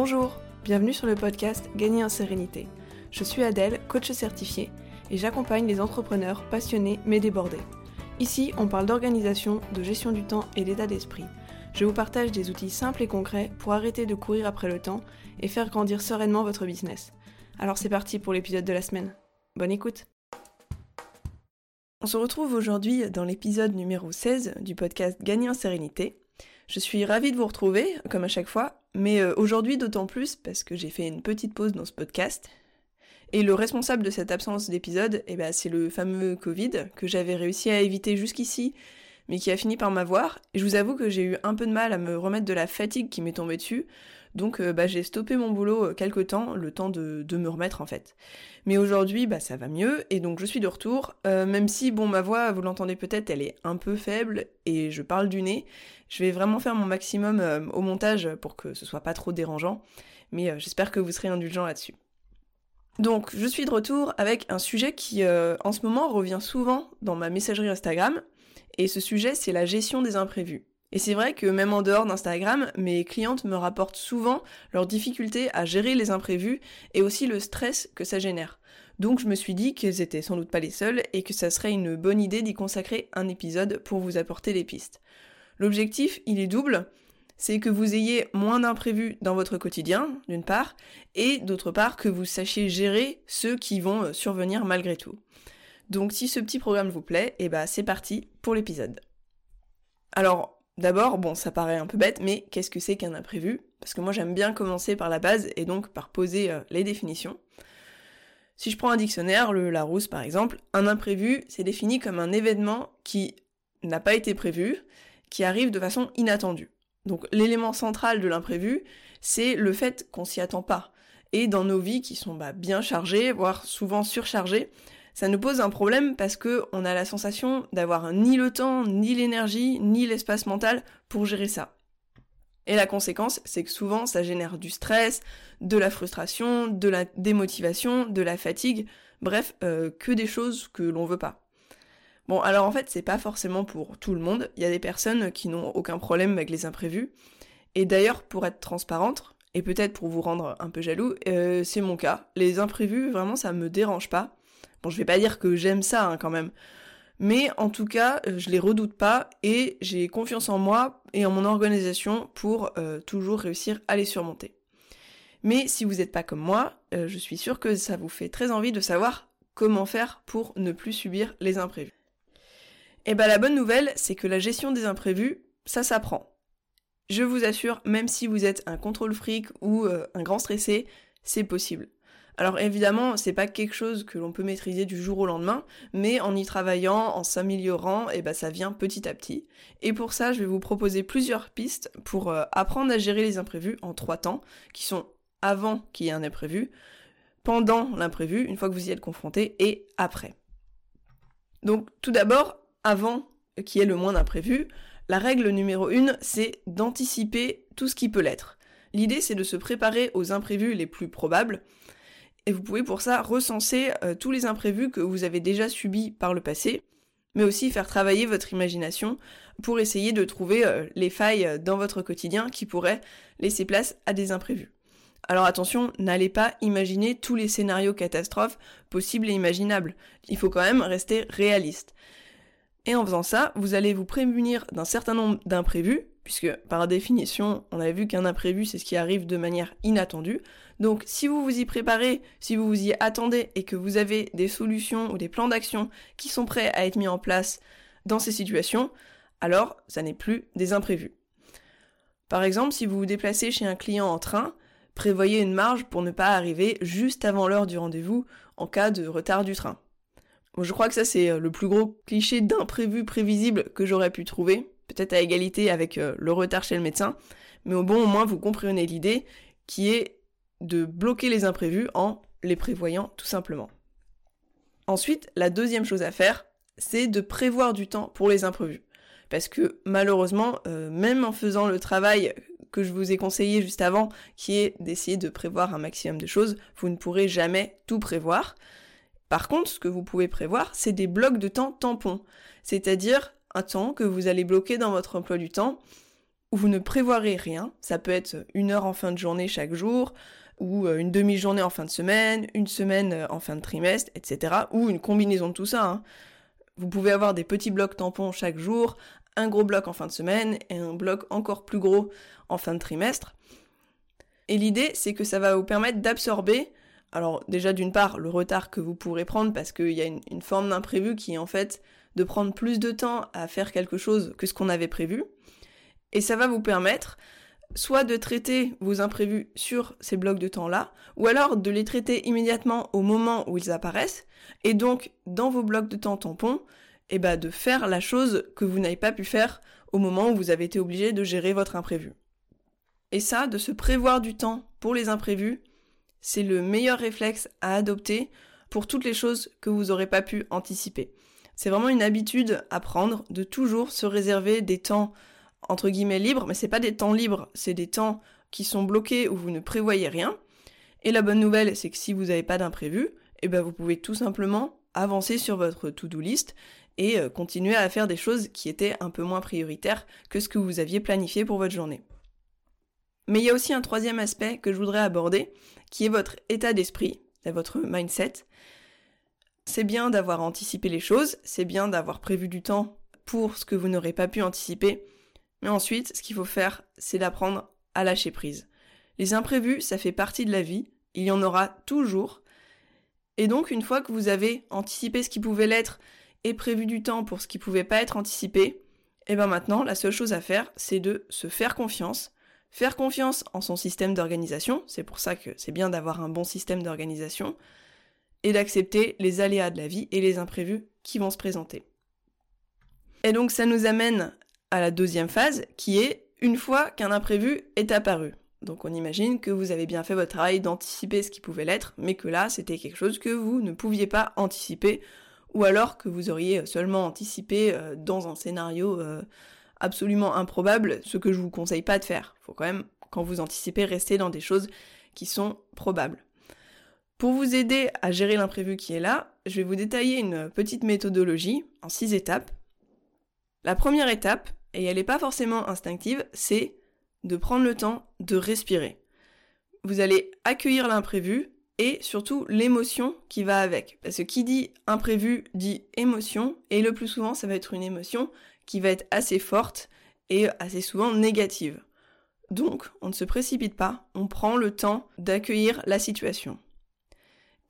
Bonjour, bienvenue sur le podcast Gagner en sérénité. Je suis Adèle, coach certifié, et j'accompagne les entrepreneurs passionnés mais débordés. Ici, on parle d'organisation, de gestion du temps et d'état d'esprit. Je vous partage des outils simples et concrets pour arrêter de courir après le temps et faire grandir sereinement votre business. Alors c'est parti pour l'épisode de la semaine. Bonne écoute On se retrouve aujourd'hui dans l'épisode numéro 16 du podcast Gagner en sérénité. Je suis ravie de vous retrouver, comme à chaque fois, mais euh, aujourd'hui d'autant plus parce que j'ai fait une petite pause dans ce podcast. Et le responsable de cette absence d'épisode, eh ben, c'est le fameux Covid que j'avais réussi à éviter jusqu'ici, mais qui a fini par m'avoir. Et je vous avoue que j'ai eu un peu de mal à me remettre de la fatigue qui m'est tombée dessus. Donc euh, bah, j'ai stoppé mon boulot euh, quelque temps, le temps de, me remettre en fait. Mais aujourd'hui, bah, ça va mieux, et donc je suis de retour, euh, même si, bon, ma voix, vous l'entendez peut-être, elle est un peu faible, et je parle du nez. Je vais vraiment faire mon maximum au montage pour que ce soit pas trop dérangeant, mais j'espère que vous serez indulgents là-dessus. Donc, je suis de retour avec un sujet qui, en ce moment, revient souvent dans ma messagerie Instagram, et ce sujet, c'est la gestion des imprévus. Et c'est vrai que même en dehors d'Instagram, mes clientes me rapportent souvent leurs difficultés à gérer les imprévus et aussi le stress que ça génère. Donc je me suis dit qu'elles étaient sans doute pas les seules et que ça serait une bonne idée d'y consacrer un épisode pour vous apporter des pistes. L'objectif, il est double. C'est que vous ayez moins d'imprévus dans votre quotidien, d'une part, et d'autre part que vous sachiez gérer ceux qui vont survenir malgré tout. Donc si ce petit programme vous plaît, et eh ben, c'est parti pour l'épisode. Alors D'abord, bon, ça paraît un peu bête, mais qu'est-ce que c'est qu'un imprévu? Parce que moi j'aime bien commencer par la base et donc par poser euh, les définitions. Si je prends un dictionnaire, le Larousse par exemple, un imprévu, c'est défini comme un événement qui n'a pas été prévu, qui arrive de façon inattendue. Donc l'élément central de l'imprévu, c'est le fait qu'on s'y attend pas. Et dans nos vies qui sont bah, bien chargées, voire souvent surchargées, ça nous pose un problème parce que on a la sensation d'avoir ni le temps, ni l'énergie, ni l'espace mental pour gérer ça. Et la conséquence, c'est que souvent ça génère du stress, de la frustration, de la démotivation, de la fatigue, bref, euh, que des choses que l'on veut pas. Bon, alors en fait, c'est pas forcément pour tout le monde. Il y a des personnes qui n'ont aucun problème avec les imprévus. Et d'ailleurs, pour être transparente, et peut-être pour vous rendre un peu jaloux, euh, c'est mon cas. Les imprévus, vraiment, ça me dérange pas. Bon, je vais pas dire que j'aime ça hein, quand même. Mais en tout cas, euh, je les redoute pas et j'ai confiance en moi et en mon organisation pour euh, toujours réussir à les surmonter. Mais si vous n'êtes pas comme moi, euh, je suis sûre que ça vous fait très envie de savoir comment faire pour ne plus subir les imprévus. Et eh ben la bonne nouvelle, c'est que la gestion des imprévus, ça s'apprend. Je vous assure, même si vous êtes un contrôle fric ou un grand stressé, c'est possible. Alors évidemment, c'est pas quelque chose que l'on peut maîtriser du jour au lendemain, mais en y travaillant, en s'améliorant, et eh ben ça vient petit à petit. Et pour ça, je vais vous proposer plusieurs pistes pour euh, apprendre à gérer les imprévus en trois temps, qui sont avant qu'il y ait un imprévu, pendant l'imprévu, une fois que vous y êtes confronté, et après. Donc tout d'abord, avant qu'il y ait le moins d'imprévus, la règle numéro une, c'est d'anticiper tout ce qui peut l'être. L'idée, c'est de se préparer aux imprévus les plus probables, et vous pouvez pour ça recenser euh, tous les imprévus que vous avez déjà subis par le passé, mais aussi faire travailler votre imagination pour essayer de trouver euh, les failles dans votre quotidien qui pourraient laisser place à des imprévus. Alors attention, n'allez pas imaginer tous les scénarios catastrophes possibles et imaginables. Il faut quand même rester réaliste. Et en faisant ça, vous allez vous prémunir d'un certain nombre d'imprévus, puisque par définition, on a vu qu'un imprévu, c'est ce qui arrive de manière inattendue. Donc si vous vous y préparez, si vous vous y attendez et que vous avez des solutions ou des plans d'action qui sont prêts à être mis en place dans ces situations, alors ça n'est plus des imprévus. Par exemple, si vous vous déplacez chez un client en train, prévoyez une marge pour ne pas arriver juste avant l'heure du rendez-vous en cas de retard du train. je crois que ça c'est euh, le plus gros cliché d'imprévu prévisible que j'aurais pu trouver, peut-être à égalité avec euh, le retard chez le médecin, mais au bon au moins vous comprenez l'idée qui est de bloquer les imprévus en les prévoyant tout simplement. Ensuite, la deuxième chose à faire, c'est de prévoir du temps pour les imprévus. Parce que malheureusement, euh, même en faisant le travail que je vous ai conseillé juste avant, qui est d'essayer de prévoir un maximum de choses, vous ne pourrez jamais tout prévoir. Par contre, ce que vous pouvez prévoir, c'est des blocs de temps tampons. C'est-à-dire un temps que vous allez bloquer dans votre emploi du temps où vous ne prévoirez rien, ça peut être une heure en fin de journée chaque jour, ou euh, une demi-journée en fin de semaine, une semaine euh, en fin de trimestre, etc. Ou une combinaison de tout ça. Hein. Vous pouvez avoir des petits blocs tampons chaque jour, un gros bloc en fin de semaine et un bloc encore plus gros en fin de trimestre. Et l'idée, c'est que ça va vous permettre d'absorber, alors déjà d'une part, le retard que vous pourrez prendre parce qu'il y a une, une forme d'imprévu qui est en fait de prendre plus de temps à faire quelque chose que ce qu'on avait prévu. Et ça va vous permettre soit de traiter vos imprévus sur ces blocs de temps-là, ou alors de les traiter immédiatement au moment où ils apparaissent, et donc dans vos blocs de temps tampons, eh ben, de faire la chose que vous n'avez pas pu faire au moment où vous avez été obligé de gérer votre imprévu. Et ça, de se prévoir du temps pour les imprévus, c'est le meilleur réflexe à adopter pour toutes les choses que vous n'aurez pas pu anticiper. C'est vraiment une habitude à prendre de toujours se réserver des temps entre guillemets libres, mais c'est pas des temps libres, c'est des temps qui sont bloqués où vous ne prévoyez rien. Et la bonne nouvelle, c'est que si vous n'avez pas d'imprévu, eh ben vous pouvez tout simplement avancer sur votre to-do list et euh, continuer à faire des choses qui étaient un peu moins prioritaires que ce que vous aviez planifié pour votre journée. Mais il y a aussi un troisième aspect que je voudrais aborder, qui est votre état d'esprit, votre mindset. C'est bien d'avoir anticipé les choses, c'est bien d'avoir prévu du temps pour ce que vous n'aurez pas pu anticiper, mais ensuite, ce qu'il faut faire, c'est d'apprendre à lâcher prise. Les imprévus, ça fait partie de la vie, il y en aura toujours. Et donc, une fois que vous avez anticipé ce qui pouvait l'être et prévu du temps pour ce qui pouvait pas être anticipé, et eh ben maintenant, la seule chose à faire, c'est de se faire confiance, faire confiance en son système d'organisation, c'est pour ça que c'est bien d'avoir un bon système d'organisation, et d'accepter les aléas de la vie et les imprévus qui vont se présenter. Et donc ça nous amène à la deuxième phase, qui est une fois qu'un imprévu est apparu. Donc on imagine que vous avez bien fait votre travail d'anticiper ce qui pouvait l'être, mais que là c'était quelque chose que vous ne pouviez pas anticiper, ou alors que vous auriez seulement anticipé euh, dans un scénario euh, absolument improbable, ce que je vous conseille pas de faire. Faut quand même, quand vous anticipez, rester dans des choses qui sont probables. Pour vous aider à gérer l'imprévu qui est là, je vais vous détailler une petite méthodologie en six étapes. La première étape, et elle n'est pas forcément instinctive, c'est de prendre le temps de respirer. Vous allez accueillir l'imprévu et surtout l'émotion qui va avec. Parce que qui dit imprévu dit émotion, et le plus souvent ça va être une émotion qui va être assez forte et assez souvent négative. Donc on ne se précipite pas, on prend le temps d'accueillir la situation.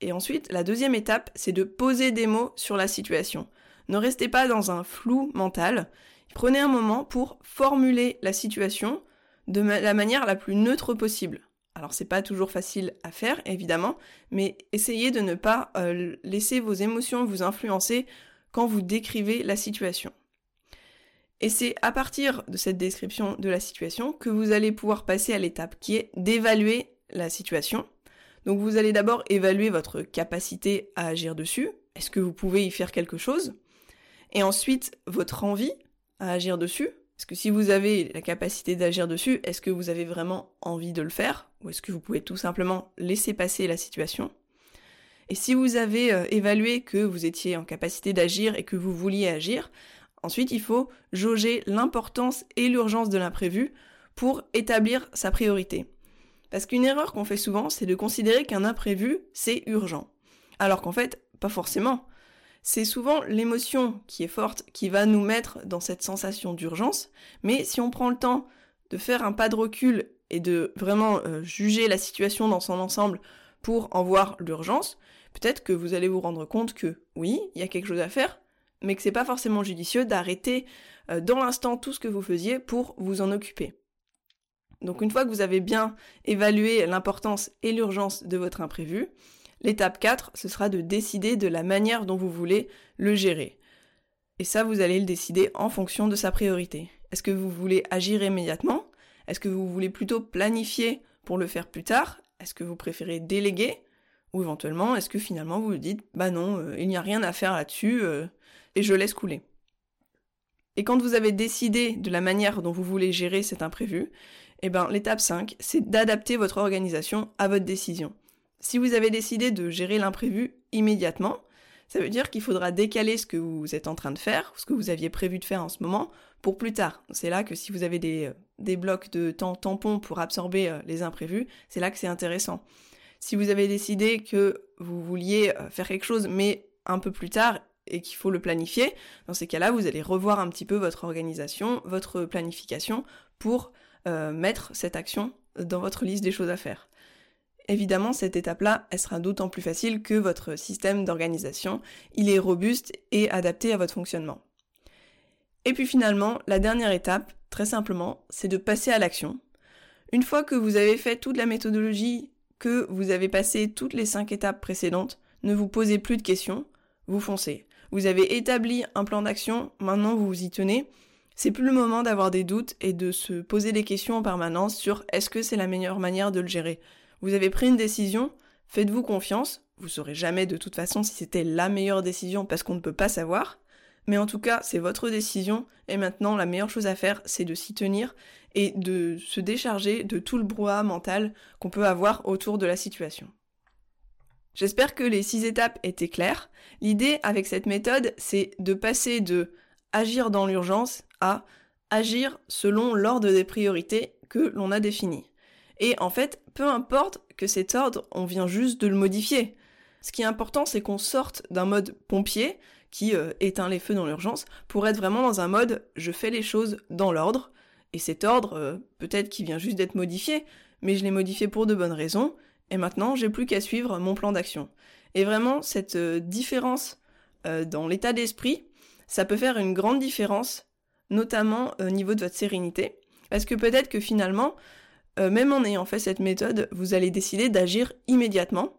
Et ensuite, la deuxième étape, c'est de poser des mots sur la situation. Ne restez pas dans un flou mental, Prenez un moment pour formuler la situation de la manière la plus neutre possible. Alors c'est pas toujours facile à faire évidemment, mais essayez de ne pas euh, laisser vos émotions vous influencer quand vous décrivez la situation. Et c'est à partir de cette description de la situation que vous allez pouvoir passer à l'étape qui est d'évaluer la situation. Donc vous allez d'abord évaluer votre capacité à agir dessus. Est-ce que vous pouvez y faire quelque chose? Et ensuite votre envie à agir dessus Parce que si vous avez la capacité d'agir dessus, est-ce que vous avez vraiment envie de le faire Ou est-ce que vous pouvez tout simplement laisser passer la situation? Et si vous avez euh, évalué que vous étiez en capacité d'agir et que vous vouliez agir, ensuite il faut jauger l'importance et l'urgence de l'imprévu pour établir sa priorité. Parce qu'une erreur qu'on fait souvent, c'est de considérer qu'un imprévu, c'est urgent. Alors qu'en fait, pas forcément c'est souvent l'émotion qui est forte qui va nous mettre dans cette sensation d'urgence, mais si on prend le temps de faire un pas de recul et de vraiment euh, juger la situation dans son ensemble pour en voir l'urgence, peut-être que vous allez vous rendre compte que oui, il y a quelque chose à faire, mais que c'est pas forcément judicieux d'arrêter euh, dans l'instant tout ce que vous faisiez pour vous en occuper. Donc une fois que vous avez bien évalué l'importance et l'urgence de votre imprévu, L'étape 4, ce sera de décider de la manière dont vous voulez le gérer. Et ça, vous allez le décider en fonction de sa priorité. Est-ce que vous voulez agir immédiatement? Est-ce que vous voulez plutôt planifier pour le faire plus tard? Est-ce que vous préférez déléguer? Ou éventuellement, est-ce que finalement vous vous dites, bah non, euh, il n'y a rien à faire là-dessus, euh, et je laisse couler et quand vous avez décidé de la manière dont vous voulez gérer cet imprévu, eh ben, l'étape 5, c'est d'adapter votre organisation à votre décision. Si vous avez décidé de gérer l'imprévu immédiatement, Ça veut dire qu'il faudra décaler ce que vous êtes en train de faire, ce que vous aviez prévu de faire en ce moment, pour plus tard. C'est là que si vous avez des, des blocs de temps tampons pour absorber euh, les imprévus, c'est là que c'est intéressant. Si vous avez décidé que vous vouliez euh, faire quelque chose, mais un peu plus tard, et qu'il faut le planifier, dans ces cas-là, vous allez revoir un petit peu votre organisation, votre planification, pour euh, mettre cette action dans votre liste des choses à faire. Évidemment, cette étape-là, elle sera d'autant plus facile que votre système d'organisation, il est robuste et adapté à votre fonctionnement. Et puis finalement, la dernière étape, très simplement, c'est de passer à l'action. Une fois que vous avez fait toute la méthodologie, que vous avez passé toutes les cinq étapes précédentes, ne vous posez plus de questions, vous foncez. Vous avez établi un plan d'action, maintenant vous vous y tenez. C'est plus le moment d'avoir des doutes et de se poser des questions en permanence sur est-ce que c'est la meilleure manière de le gérer. Vous avez pris une décision, faites-vous confiance. Vous saurez jamais de toute façon si c'était la meilleure décision parce qu'on ne peut pas savoir. Mais en tout cas, c'est votre décision et maintenant la meilleure chose à faire, c'est de s'y tenir et de se décharger de tout le brouhaha mental qu'on peut avoir autour de la situation. J'espère que les six étapes étaient claires. L'idée avec cette méthode, c'est de passer de agir dans l'urgence à agir selon l'ordre des priorités que l'on a défini. Et en fait, peu importe que cet ordre, on vient juste de le modifier. Ce qui est important, c'est qu'on sorte d'un mode pompier qui euh, éteint les feux dans l'urgence pour être vraiment dans un mode je fais les choses dans l'ordre. Et cet ordre, euh, peut-être qu'il vient juste d'être modifié, mais je l'ai modifié pour de bonnes raisons et maintenant j'ai plus qu'à suivre mon plan d'action. Et vraiment, cette euh, différence dans l'état d'esprit, ça peut faire une grande différence, notamment au niveau de votre sérénité, parce que peut-être que finalement, euh, même en ayant fait cette méthode, vous allez décider d'agir immédiatement,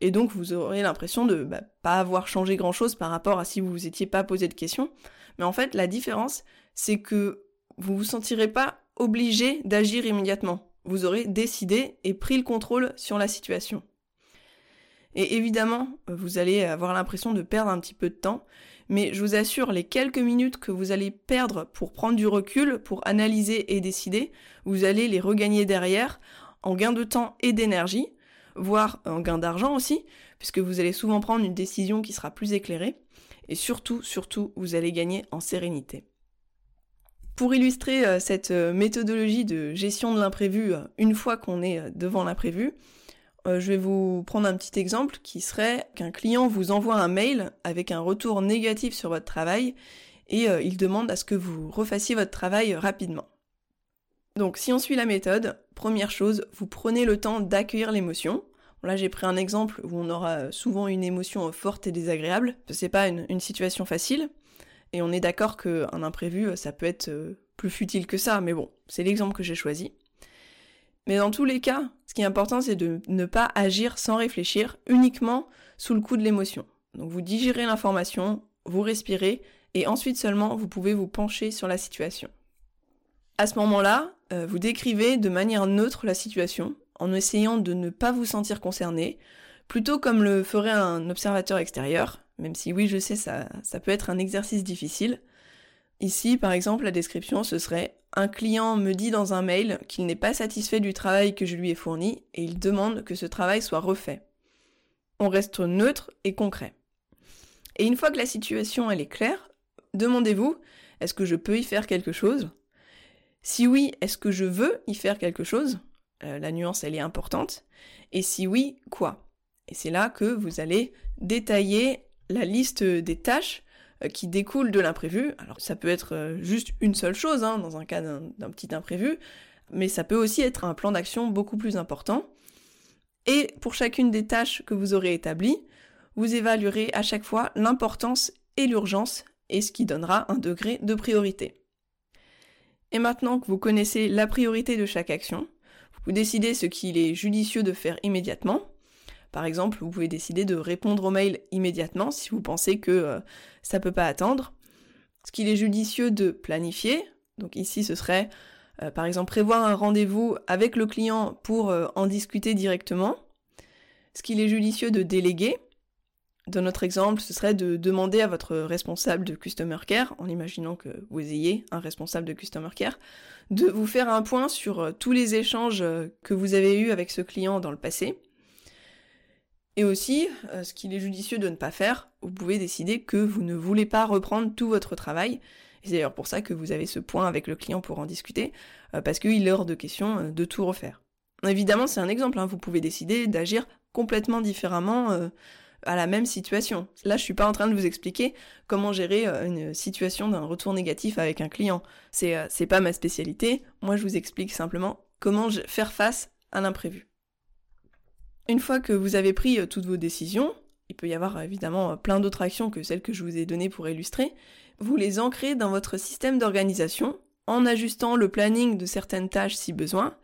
et donc vous aurez l'impression de bah, pas avoir changé grand-chose par rapport à si vous vous étiez pas posé de questions. Mais en fait, la différence, c'est que vous vous sentirez pas obligé d'agir immédiatement vous aurez décidé et pris le contrôle sur la situation. Et évidemment, vous allez avoir l'impression de perdre un petit peu de temps, mais je vous assure, les quelques minutes que vous allez perdre pour prendre du recul, pour analyser et décider, vous allez les regagner derrière en gain de temps et d'énergie, voire en gain d'argent aussi, puisque vous allez souvent prendre une décision qui sera plus éclairée, et surtout, surtout, vous allez gagner en sérénité. Pour illustrer euh, cette euh, méthodologie de gestion de l'imprévu euh, une fois qu'on est devant l'imprévu, je vais vous prendre un petit exemple qui serait qu'un client vous envoie un mail avec un retour négatif sur votre travail et il demande à ce que vous refassiez votre travail rapidement. Donc si on suit la méthode, première chose, vous prenez le temps d'accueillir l'émotion. Là j'ai pris un exemple où on aura souvent une émotion forte et désagréable. C'est pas une situation facile. Et on est d'accord qu'un imprévu, ça peut être euh, plus futile que ça, mais bon, c'est l'exemple que j'ai choisi. Mais dans tous les cas, qui est important, c'est de ne pas agir sans réfléchir, uniquement sous le coup de l'émotion. Donc vous digérez l'information, vous respirez, et ensuite seulement vous pouvez vous pencher sur la situation. À ce moment-là, euh, vous décrivez de manière neutre la situation, en essayant de ne pas vous sentir concerné, plutôt comme le ferait un observateur extérieur, même si oui, je sais, ça, ça peut être un exercice difficile. Ici, par exemple, la description, ce serait un client me dit dans un mail qu'il n'est pas satisfait du travail que je lui ai fourni et il demande que ce travail soit refait. On reste neutre et concret. Et une fois que la situation est claire, demandez-vous est-ce que je peux y faire quelque chose? Si oui, est-ce que je veux y faire quelque chose? Euh, La nuance elle est importante. Et si oui, quoi? Et c'est là que vous allez détailler la liste des tâches qui découlent de l'imprévu. Alors ça peut être euh, juste une seule chose hein, dans un cas d'un petit imprévu, mais ça peut aussi être un plan d'action beaucoup plus important. Et pour chacune des tâches que vous aurez établies, vous évaluerez à chaque fois l'importance et l'urgence, et ce qui donnera un degré de priorité. Et maintenant que vous connaissez la priorité de chaque action, vous décidez ce qu'il est judicieux de faire immédiatement, par exemple, vous pouvez décider de répondre au mail immédiatement si vous pensez que ça euh, ça peut pas attendre. Ce qu'il est judicieux de planifier, donc ici ce serait euh, par exemple prévoir un rendez-vous avec le client pour euh, en discuter directement. Ce qu'il est judicieux de déléguer, dans notre exemple, ce serait de demander à votre responsable de Customer Care, en imaginant que vous ayez un responsable de Customer Care, de vous faire un point sur tous les échanges que vous avez eus avec ce client dans le passé, Et aussi, euh, ce qu'il est judicieux de ne pas faire, vous pouvez décider que vous ne voulez pas reprendre tout votre travail. c'est d'ailleurs pour ça que vous avez ce point avec le client pour en discuter, euh, parce qu'il est hors de question euh, de tout refaire. Évidemment, c'est un exemple, hein. vous pouvez décider d'agir complètement différemment à la même situation. Là, je suis pas en train de vous expliquer comment gérer une situation d'un retour négatif avec un client. C'est c'est pas ma spécialité. Moi, je vous explique simplement comment faire face à l'imprévu. Une fois que vous avez pris euh, toutes vos décisions, il peut y avoir euh, évidemment euh, plein d'autres actions que celles que je vous ai données pour illustrer, vous les ancrez dans votre système d'organisation en ajustant le planning de certaines tâches si besoin.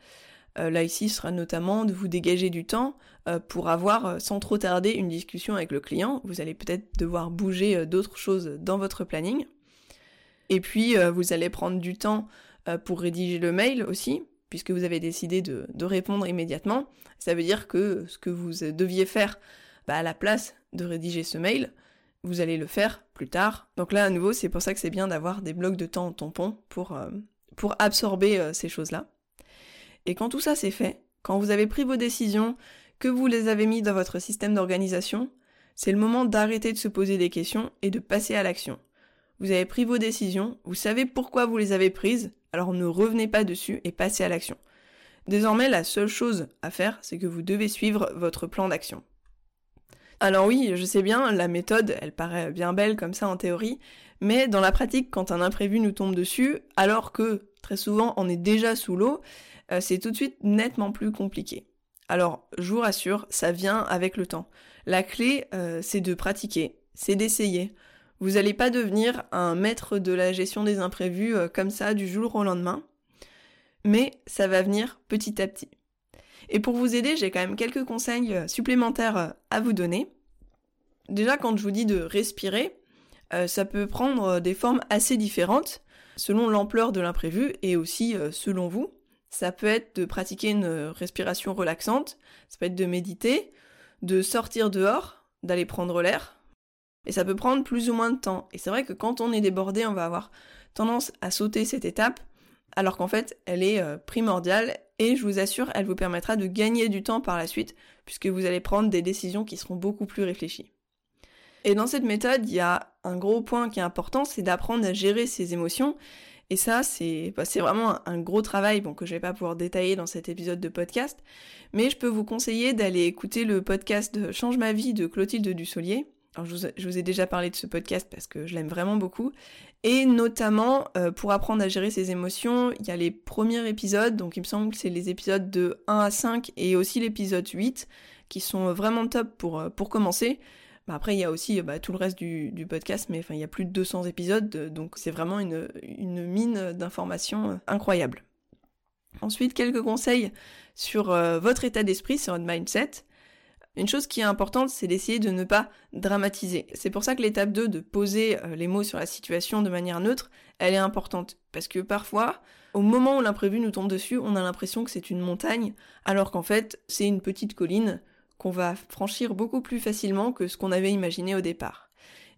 là ici, ce sera notamment de vous dégager du temps pour avoir sans trop tarder une discussion avec le client. Vous allez peut-être devoir bouger d'autres choses dans votre planning. Et puis, vous allez prendre du temps pour rédiger le mail aussi, puisque vous avez décidé de, répondre immédiatement, ça veut dire que ce que vous deviez faire bah, à la place de rédiger ce mail, vous allez le faire plus tard. Donc là, à nouveau, c'est pour ça que c'est bien d'avoir des blocs de temps en tampon pour, euh, pour absorber euh, ces choses-là. Et quand tout ça c'est fait, quand vous avez pris vos décisions, que vous les avez mis dans votre système d'organisation, c'est le moment d'arrêter de se poser des questions et de passer à l'action. Vous avez pris vos décisions, vous savez pourquoi vous les avez prises, alors ne revenez pas dessus et passez à l'action. Désormais, la seule chose à faire, c'est que vous devez suivre votre plan d'action. Alors oui, je sais bien, la méthode, elle paraît bien belle comme ça en théorie, mais dans la pratique, quand un imprévu nous tombe dessus, alors que très souvent on est déjà sous l'eau, euh, c'est tout de suite nettement plus compliqué. Alors, je vous rassure, ça vient avec le temps. La clé, euh, c'est de pratiquer, c'est d'essayer. Vous n'allez pas devenir un maître de la gestion des imprévus euh, comme ça du jour au lendemain, mais ça va venir petit à petit. Et pour vous aider, j'ai quand même quelques conseils euh, supplémentaires euh, à vous donner. Déjà, quand je vous dis de respirer, ça peut prendre des formes assez différentes selon l'ampleur de l'imprévu et aussi selon vous. Ça peut être de pratiquer une respiration relaxante, ça peut être de méditer, de sortir dehors, d'aller prendre l'air, et ça peut prendre plus ou moins de temps. Et c'est vrai que quand on est débordé, on va avoir tendance à sauter cette étape, alors qu'en fait, elle est euh, primordiale et je vous assure, elle vous permettra de gagner du temps par la suite, puisque vous allez prendre des décisions qui seront beaucoup plus réfléchies. Et dans cette méthode, il y a un gros point qui est important, c'est d'apprendre à gérer ses émotions. Et ça, c'est bah, vraiment un, gros travail que je vais pas pouvoir détailler dans cet épisode de podcast. Mais je peux vous conseiller d'aller écouter le podcast Change ma vie de Clotilde Dussolier, alors je vous, ai déjà parlé de ce podcast parce que je l'aime vraiment beaucoup. Et notamment, euh, pour apprendre à gérer ses émotions, il y a les premiers épisodes, donc il me semble que c'est les épisodes de 1 à 5 et aussi l'épisode 8, qui sont vraiment top pour, euh, pour commencer. Bah, après, il y a aussi bah, tout le reste du, podcast, mais enfin, il y a plus de 200 épisodes, donc c'est vraiment une, une mine d'informations euh, incroyable. Ensuite, quelques conseils sur votre état d'esprit, sur votre mindset. Une chose qui est importante, c'est d'essayer de ne pas dramatiser. C'est pour ça que l'étape 2 de poser euh, les mots sur la situation de manière neutre, elle est importante. Parce que parfois, au moment où l'imprévu nous tombe dessus, on a l'impression que c'est une montagne, alors qu'en fait, c'est une petite colline qu'on va franchir beaucoup plus facilement que ce qu'on avait imaginé au départ.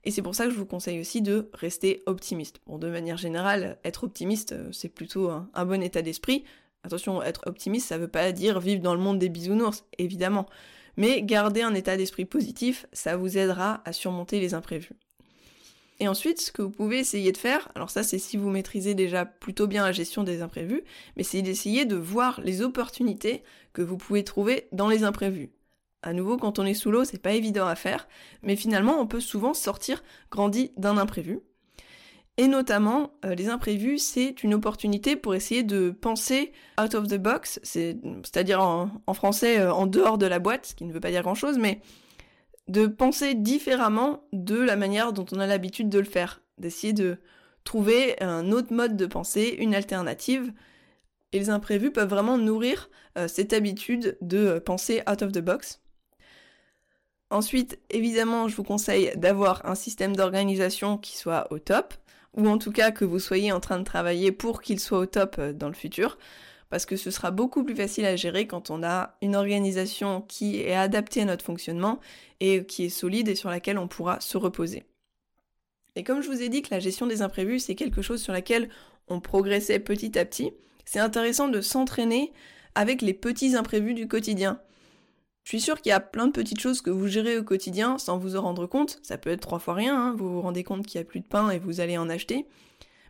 Et c'est pour ça que je vous conseille aussi de rester optimiste. Bon, de manière générale, être optimiste, euh, c'est plutôt un, bon état d'esprit. Attention, être optimiste, ça veut pas dire vivre dans le monde des bisounours, évidemment. Mais garder un état d'esprit positif, ça vous aidera à surmonter les imprévus. Et ensuite, ce que vous pouvez essayer de faire, alors ça c'est si vous maîtrisez déjà plutôt bien la gestion des imprévus, mais c'est d'essayer de voir les opportunités que vous pouvez trouver dans les imprévus. À nouveau, quand on est sous l'eau, c'est pas évident à faire, mais finalement on peut souvent sortir grandi d'un imprévu. Et notamment, euh, les imprévus, c'est une opportunité pour essayer de penser out of the box, c'est-à-dire en, français euh, en dehors de la boîte, ce qui ne veut pas dire grand-chose, mais de penser différemment de la manière dont on a l'habitude de le faire, d'essayer de trouver un autre mode de pensée, une alternative. Et les imprévus peuvent vraiment nourrir euh, cette habitude de penser out of the box. Ensuite, évidemment, je vous conseille d'avoir un système d'organisation qui soit au top ou en tout cas que vous soyez en train de travailler pour qu'il soit au top euh, dans le futur, parce que ce sera beaucoup plus facile à gérer quand on a une organisation qui est adaptée à notre fonctionnement et qui est solide et sur laquelle on pourra se reposer. Et comme je vous ai dit que la gestion des imprévus, c'est quelque chose sur laquelle on progressait petit à petit, c'est intéressant de s'entraîner avec les petits imprévus du quotidien. Je suis sûre qu'il y a plein de petites choses que vous gérez au quotidien sans vous en rendre compte. Ça peut être trois fois rien, hein. vous vous rendez compte qu'il n'y a plus de pain et vous allez en acheter.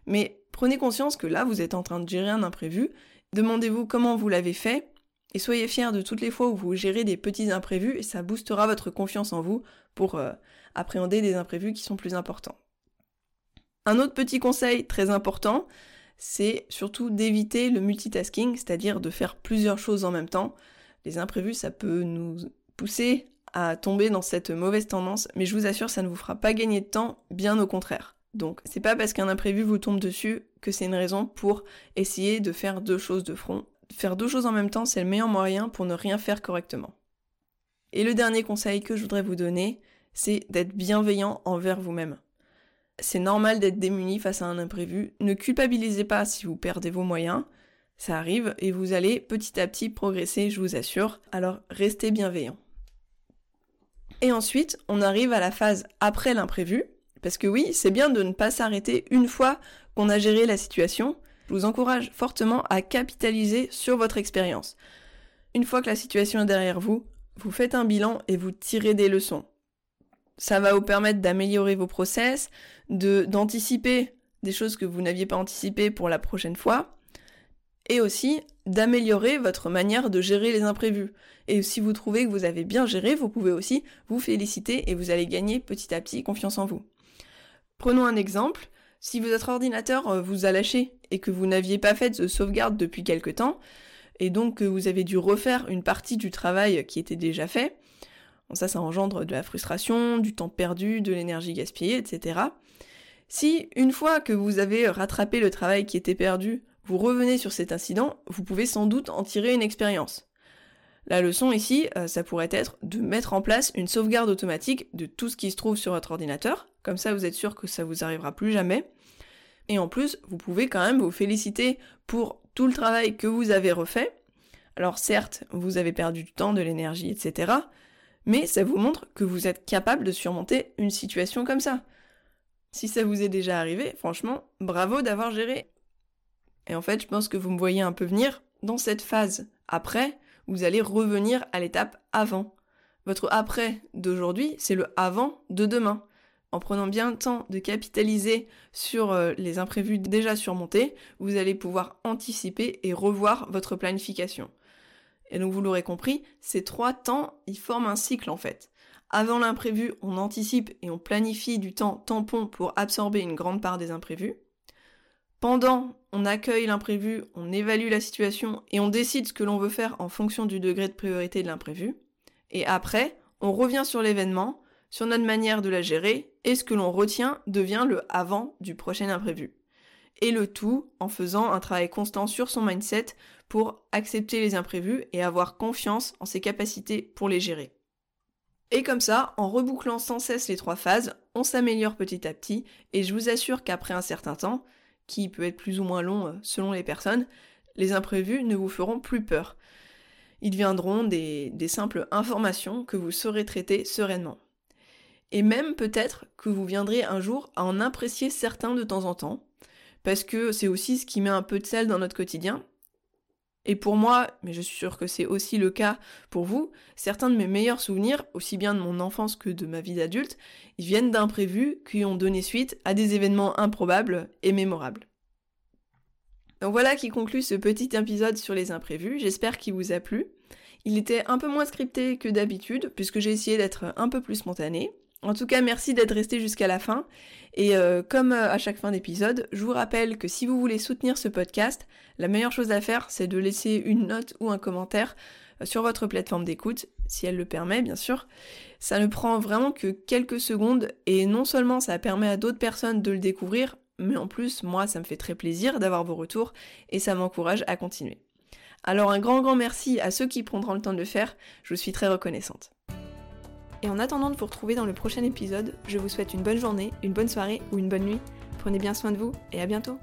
Mais prenez conscience que là, vous êtes en train de gérer un imprévu. Demandez-vous comment vous l'avez fait et soyez fiers de toutes les fois où vous gérez des petits imprévus et ça boostera votre confiance en vous pour euh, appréhender des imprévus qui sont plus importants. Un autre petit conseil très important, c'est surtout d'éviter le multitasking, c'est-à-dire de faire plusieurs choses en même temps les imprévus, ça peut nous pousser à tomber dans cette mauvaise tendance, mais je vous assure, ça ne vous fera pas gagner de temps, bien au contraire. Donc, c'est pas parce qu'un imprévu vous tombe dessus que c'est une raison pour essayer de faire deux choses de front. Faire deux choses en même temps, c'est le meilleur moyen pour ne rien faire correctement. Et le dernier conseil que je voudrais vous donner, c'est d'être bienveillant envers vous-même. C'est normal d'être démuni face à un imprévu. Ne culpabilisez pas si vous perdez vos moyens. Ça arrive et vous allez petit à petit progresser, je vous assure. Alors restez bienveillant. Et ensuite, on arrive à la phase après l'imprévu. Parce que oui, c'est bien de ne pas s'arrêter une fois qu'on a géré la situation. Je vous encourage fortement à capitaliser sur votre expérience. Une fois que la situation est derrière vous, vous faites un bilan et vous tirez des leçons. Ça va vous permettre d'améliorer vos process, de d'anticiper des choses que vous n'aviez pas anticipées pour la prochaine fois, et aussi d'améliorer votre manière de gérer les imprévus. Et si vous trouvez que vous avez bien géré, vous pouvez aussi vous féliciter et vous allez gagner petit à petit confiance en vous. Prenons un exemple. Si votre ordinateur euh, vous a lâché et que vous n'aviez pas fait de sauvegarde depuis quelque temps, et donc que vous avez dû refaire une partie du travail qui était déjà fait, ça, ça engendre de la frustration, du temps perdu, de l'énergie gaspillée, etc. Si, une fois que vous avez rattrapé le travail qui était perdu, vous revenez sur cet incident, vous pouvez sans doute en tirer une expérience. La leçon ici, euh, ça pourrait être de mettre en place une sauvegarde automatique de tout ce qui se trouve sur votre ordinateur, comme ça vous êtes sûr que ça vous arrivera plus jamais. Et en plus, vous pouvez quand même vous féliciter pour tout le travail que vous avez refait. Alors certes, vous avez perdu du temps, de l'énergie, etc. Mais ça vous montre que vous êtes capable de surmonter une situation comme ça. Si ça vous est déjà arrivé, franchement, bravo d'avoir géré. Et en fait, je pense que vous me voyez un peu venir. Dans cette phase après, vous allez revenir à l'étape avant. Votre après d'aujourd'hui, c'est le avant de demain. En prenant bien le temps de capitaliser sur euh, les imprévus déjà surmontés, vous allez pouvoir anticiper et revoir votre planification. Et donc vous l'aurez compris, ces trois temps, ils forment un cycle en fait. Avant l'imprévu, on anticipe et on planifie du temps tampon pour absorber une grande part des imprévus. Pendant, on accueille l'imprévu, on évalue la situation et on décide ce que l'on veut faire en fonction du degré de priorité de l'imprévu. Et après, on revient sur l'événement, sur notre manière de la gérer, et ce que l'on retient devient le avant du prochain imprévu. Et le tout en faisant un travail constant sur son mindset pour accepter les imprévus et avoir confiance en ses capacités pour les gérer. Et comme ça, en rebouclant sans cesse les trois phases, on s'améliore petit à petit, et je vous assure qu'après un certain temps, qui peut être plus ou moins long euh, selon les personnes, les imprévus ne vous feront plus peur. Ils deviendront des, des simples informations que vous saurez traiter sereinement. Et même peut-être que vous viendrez un jour à en apprécier certains de temps en temps, parce que c'est aussi ce qui met un peu de sel dans notre quotidien, et pour moi, mais je suis sûre que c'est aussi le cas pour vous, certains de mes meilleurs souvenirs, aussi bien de mon enfance que de ma vie d'adulte, viennent d'imprévus qui ont donné suite à des événements improbables et mémorables. Donc voilà qui conclut ce petit épisode sur les imprévus, j'espère qu'il vous a plu. Il était un peu moins scripté que d'habitude, puisque j'ai essayé d'être un peu plus spontané. En tout cas, merci d'être resté jusqu'à la fin. Et euh, comme euh, à chaque fin d'épisode, je vous rappelle que si vous voulez soutenir ce podcast, la meilleure chose à faire, c'est de laisser une note ou un commentaire euh, sur votre plateforme d'écoute, si elle le permet, bien sûr. Ça ne prend vraiment que quelques secondes et non seulement ça permet à d'autres personnes de le découvrir, mais en plus, moi, ça me fait très plaisir d'avoir vos retours et ça m'encourage à continuer. Alors un grand grand merci à ceux qui prendront le temps de le faire, je suis très reconnaissante. Et en attendant de vous retrouver dans le prochain épisode, je vous souhaite une bonne journée, une bonne soirée ou une bonne nuit. Prenez bien soin de vous et à bientôt